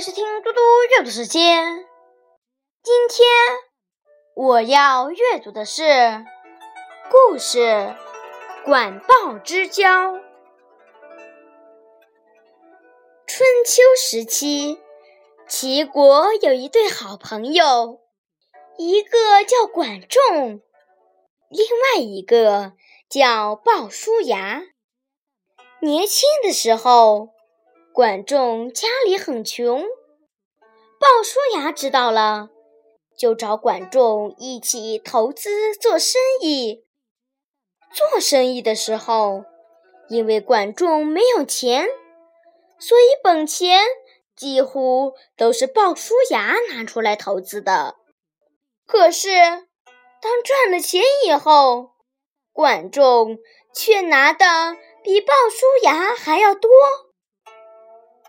是听嘟嘟阅读时间。今天我要阅读的是故事《管鲍之交》。春秋时期，齐国有一对好朋友，一个叫管仲，另外一个叫鲍叔牙。年轻的时候。管仲家里很穷，鲍叔牙知道了，就找管仲一起投资做生意。做生意的时候，因为管仲没有钱，所以本钱几乎都是鲍叔牙拿出来投资的。可是，当赚了钱以后，管仲却拿的比鲍叔牙还要多。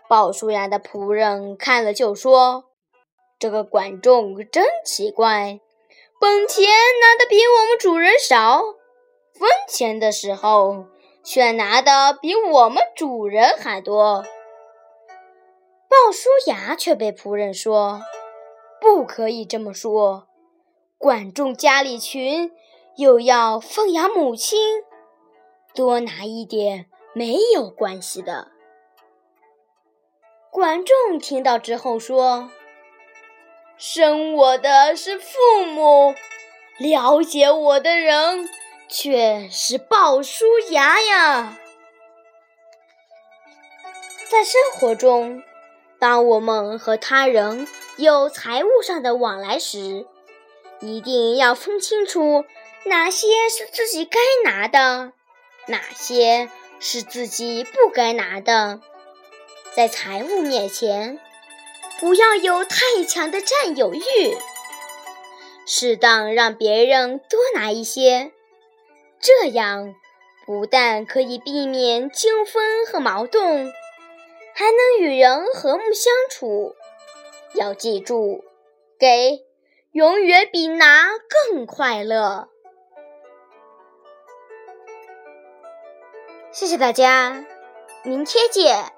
鲍叔牙的仆人看了就说：“这个管仲真奇怪，本钱拿的比我们主人少，分钱的时候却拿的比我们主人还多。”鲍叔牙却被仆人说：“不可以这么说，管仲家里穷，又要奉养母亲，多拿一点没有关系的。”管仲听到之后说：“生我的是父母，了解我的人却是鲍叔牙呀。”在生活中，当我们和他人有财务上的往来时，一定要分清楚哪些是自己该拿的，哪些是自己不该拿的。在财务面前，不要有太强的占有欲，适当让别人多拿一些，这样不但可以避免纠纷和矛盾，还能与人和睦相处。要记住，给永远比拿更快乐。谢谢大家，明天见。